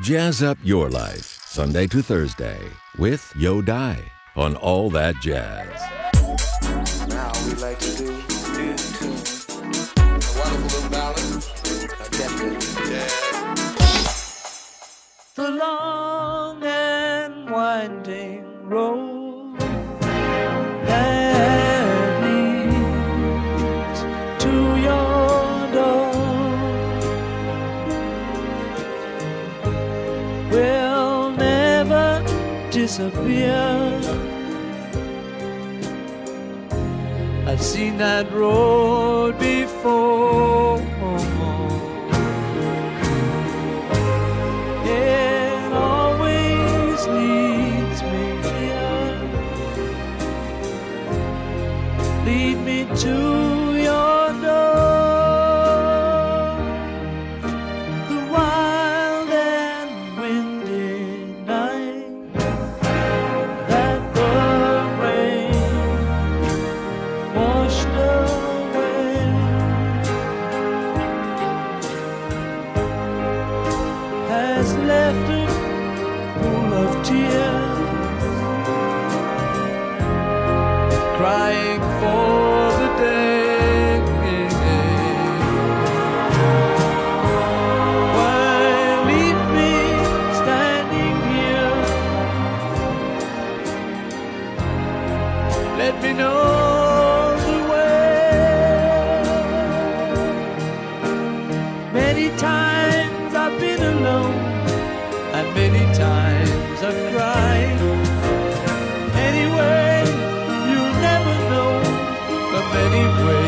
Jazz up your life, Sunday to Thursday, with Yo Dai on All That Jazz. I've seen that road before. It always leads me here. Me to times I've been alone, and many times I've cried. Anyway, you'll never know the many ways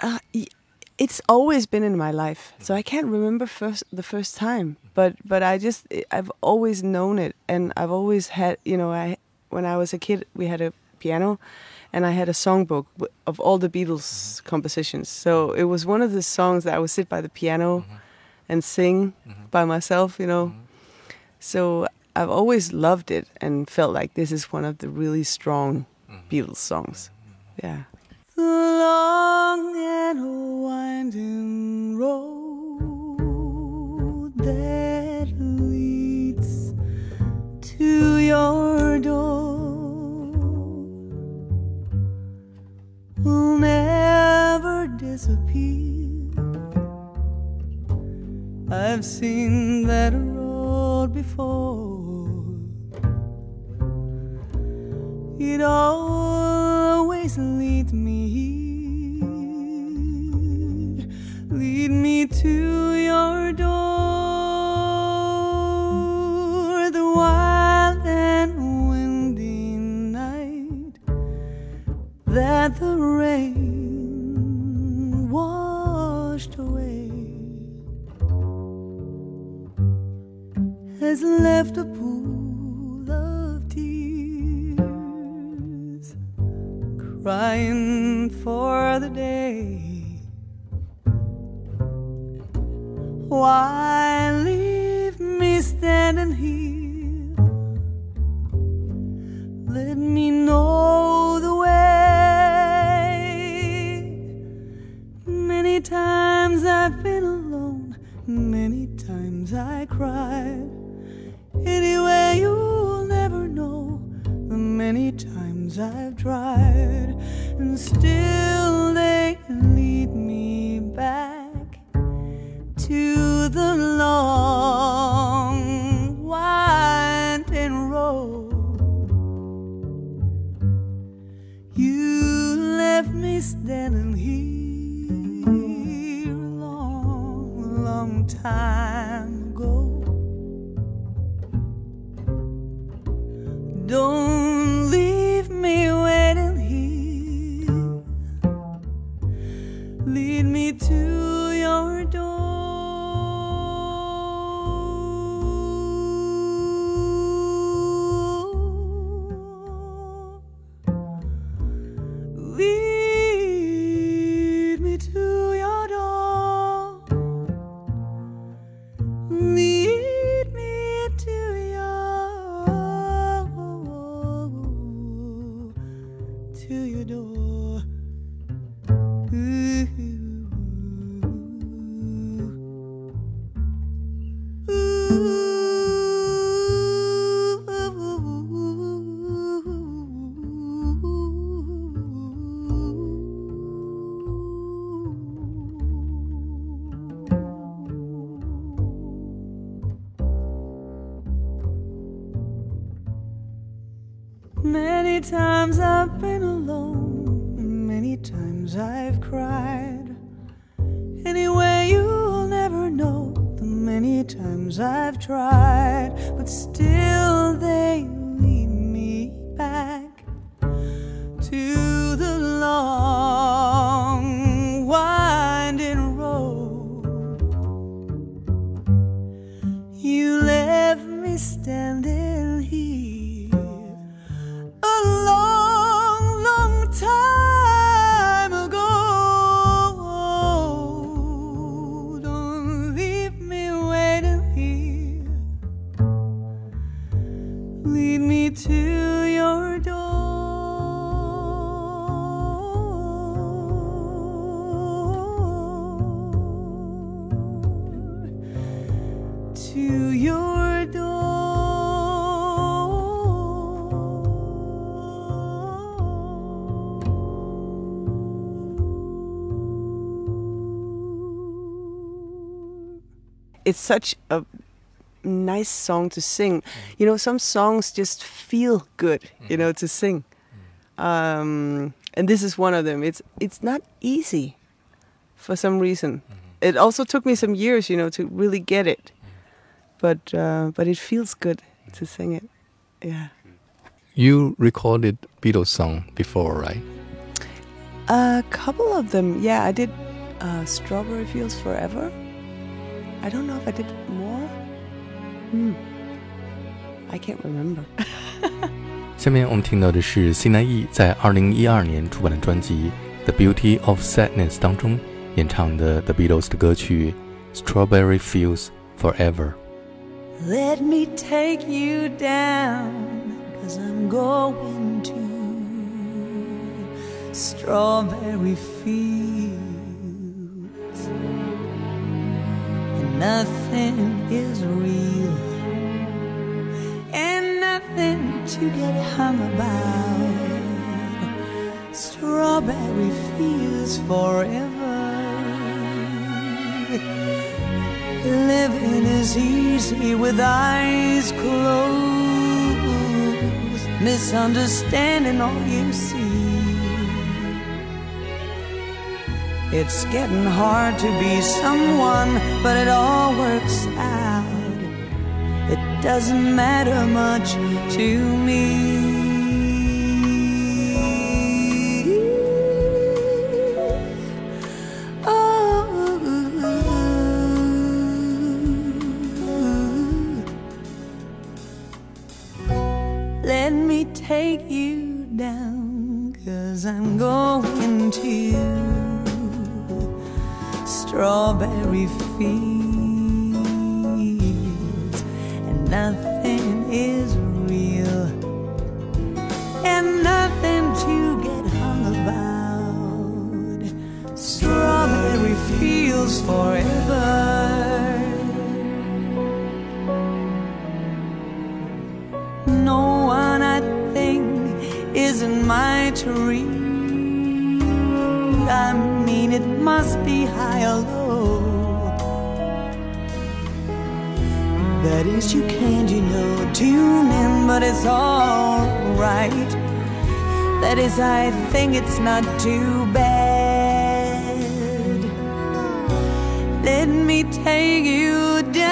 uh, it's always been in my life, so I can't remember first the first time. But but I just I've always known it, and I've always had you know I when I was a kid we had a piano, and I had a songbook of all the Beatles mm-hmm. compositions. So it was one of the songs that I would sit by the piano mm-hmm. and sing mm-hmm. by myself, you know. So I've always loved it and felt like this is one of the really strong Beatles songs. Yeah the long and winding road that leads to your door will never disappear. I've seen that road before. It all to why leave me standing here? Let me know the way. Many times i've been alone many times i cried. Anyway, you'll never know the many times I've tried, and still they the long, winding road. You left me standing here a long, long time ago. Don't leave me waiting here. Lead me to times I've been alone, many times I've cried. Anyway, you'll never know the many times I've tried, but still they It's such a nice song to sing. You know, some songs just feel good, you know, to sing. Um, and this is one of them. It's it's not easy for some reason. It also took me some years, you know, to really get it. But uh, but it feels good to sing it. Yeah. You recorded Beatles song before, right? A couple of them, yeah. I did uh, "Strawberry Fields Forever." I don't know if I did more. Hmm. I can't remember. 下面我们听到的是 Sinne Eeg 在二零一二年出版的专辑《The Beauty of Sadness》当中演唱的 The Beatles 的歌曲《Strawberry Fields Forever》。Let me take you down, cause I'm going to Strawberry Fields. nothing is real and nothing to get hung about. Strawberry fields forever. Living is easy with eyes closed, misunderstanding all you see. It's getting hard to be someone, but it all works out. It doesn't matter much to me. Fields, and nothing is real, and nothing to get hung about. Strawberry fields forever. No one I think is in my tree. I mean, it must be high or. You can't, you know, tune in, but it's alright. That is, I think it's not too bad. Let me take you down,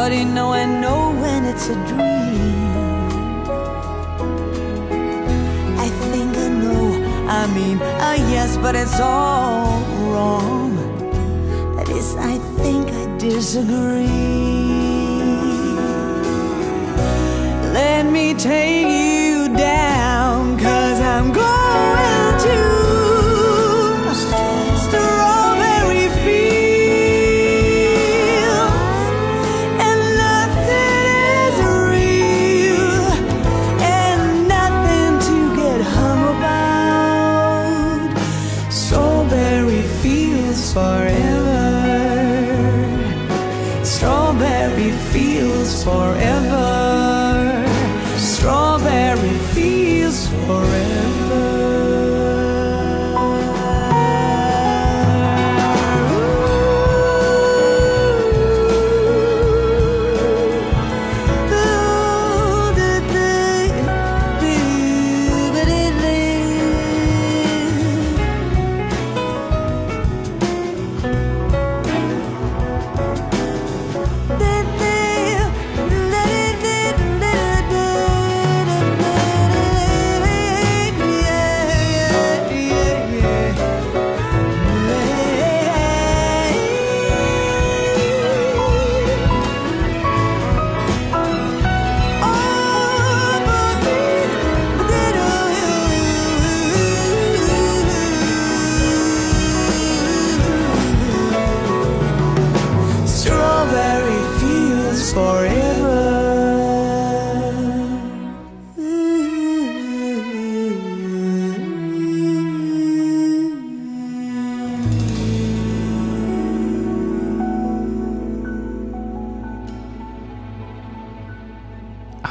But you know, I know when it's a dream. I think I know, I mean, uh, yes, but it's all wrong. That is, I think I disagree. Let me take you down,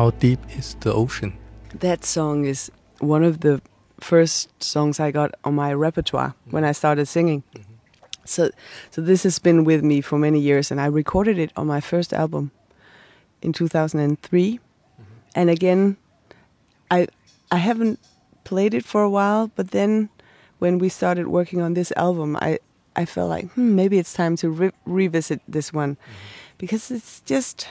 How deep is the ocean? That song is one of the first songs I got on my repertoire mm-hmm. when I started singing. Mm-hmm. So, so this has been with me for many years, and I recorded it on my first album in 2003. Mm-hmm. And again, I I haven't played it for a while, but then when we started working on this album, I I felt like hmm, maybe it's time to re- revisit this one because it's just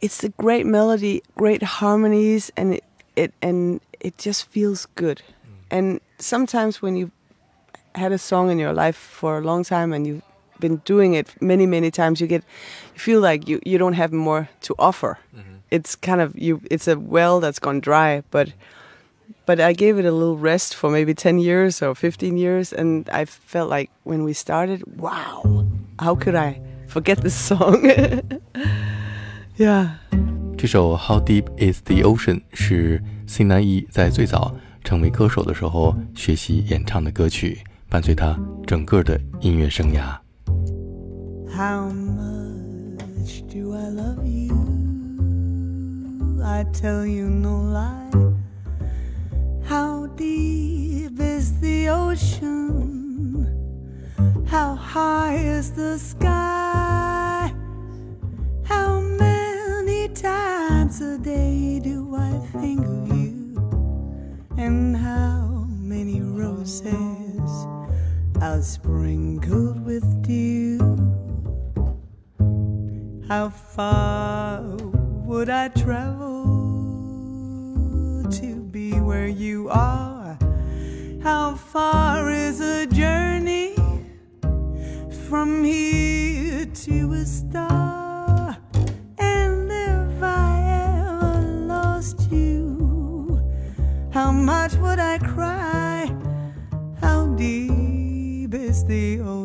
it's a great melody, great harmonies, and it, it and it just feels good. Mm. And sometimes when you had a song in your life for a long time and you've been doing it many many times, you get you feel like you you don't have more to offer. Mm-hmm. It's kind of you. It's a well that's gone dry, but. But I gave it a little rest for maybe 10 years or 15 years, and I felt like when we started, wow, how could I forget this song? yeah. 这首《How Deep Is the Ocean》是 C 南一在最早成为歌手的时候学习演唱的歌曲，伴随他整个的音乐生涯。How much do I love you? I tell you no lie. How deep is the ocean? How high is the sky? Times a day do I think of you? And how many roses are sprinkled with dew? How far would I travel to be where you are? How far is a journey from here to a star? Much would I cry? How deep is the ocean?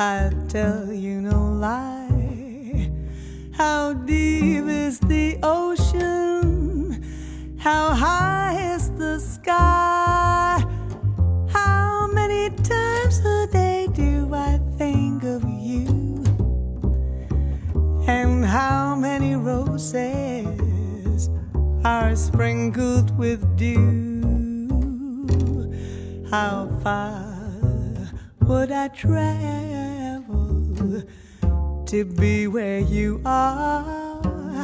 I tell you no lie. How deep is the ocean? How high is the sky? How many times a day do I think of you? And how many roses are sprinkled with dew? How far would I travel to be where you are?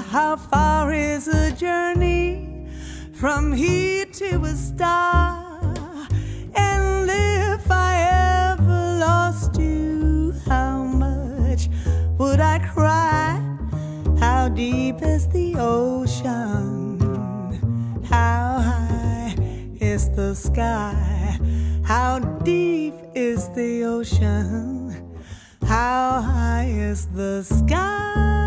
How far is a journey from here to a star? And if I ever lost you, how much would I cry? How deep is the ocean? How high is the sky? How deep is the ocean? How high is the sky?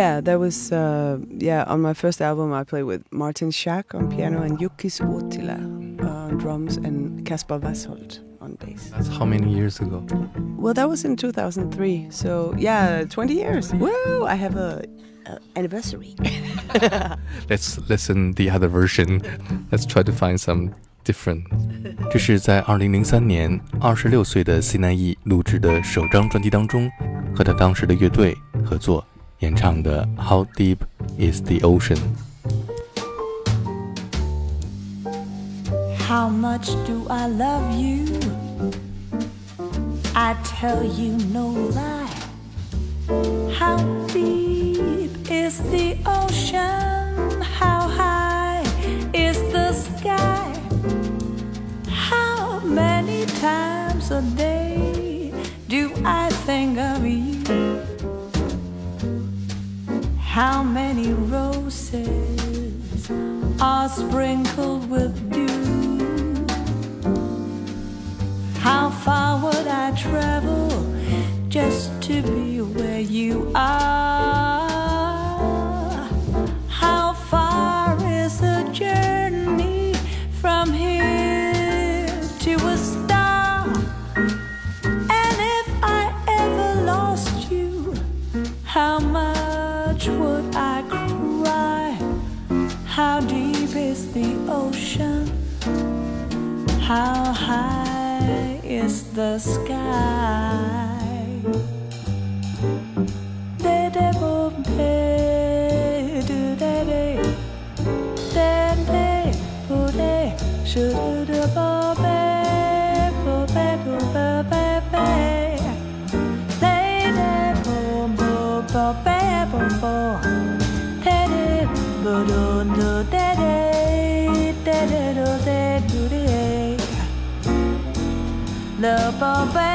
Yeah, that was uh, yeah. On my first album, I played with Martin Schack on piano and Jukkis Uotila on uh, drums and Kaspar Vadsholt on bass. That's how many years ago? Well, that was in 2003. So yeah, 20 years. Woo! I have a, a anniversary. Let's listen the other version. Let's try to find some different. 这是在2003年26岁的录制的首张专辑当中，和他当时的乐队合作。演唱的《How Deep Is the Ocean》。 How much do I love you? I tell you no lie. How deep is the ocean? How high is the sky? How many times a day do I think of you? How many roses are sprinkled with dew? How far would I travel just to be where you are? Much would I cry? How deep is the ocean? How high is the sky? The bell,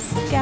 sky?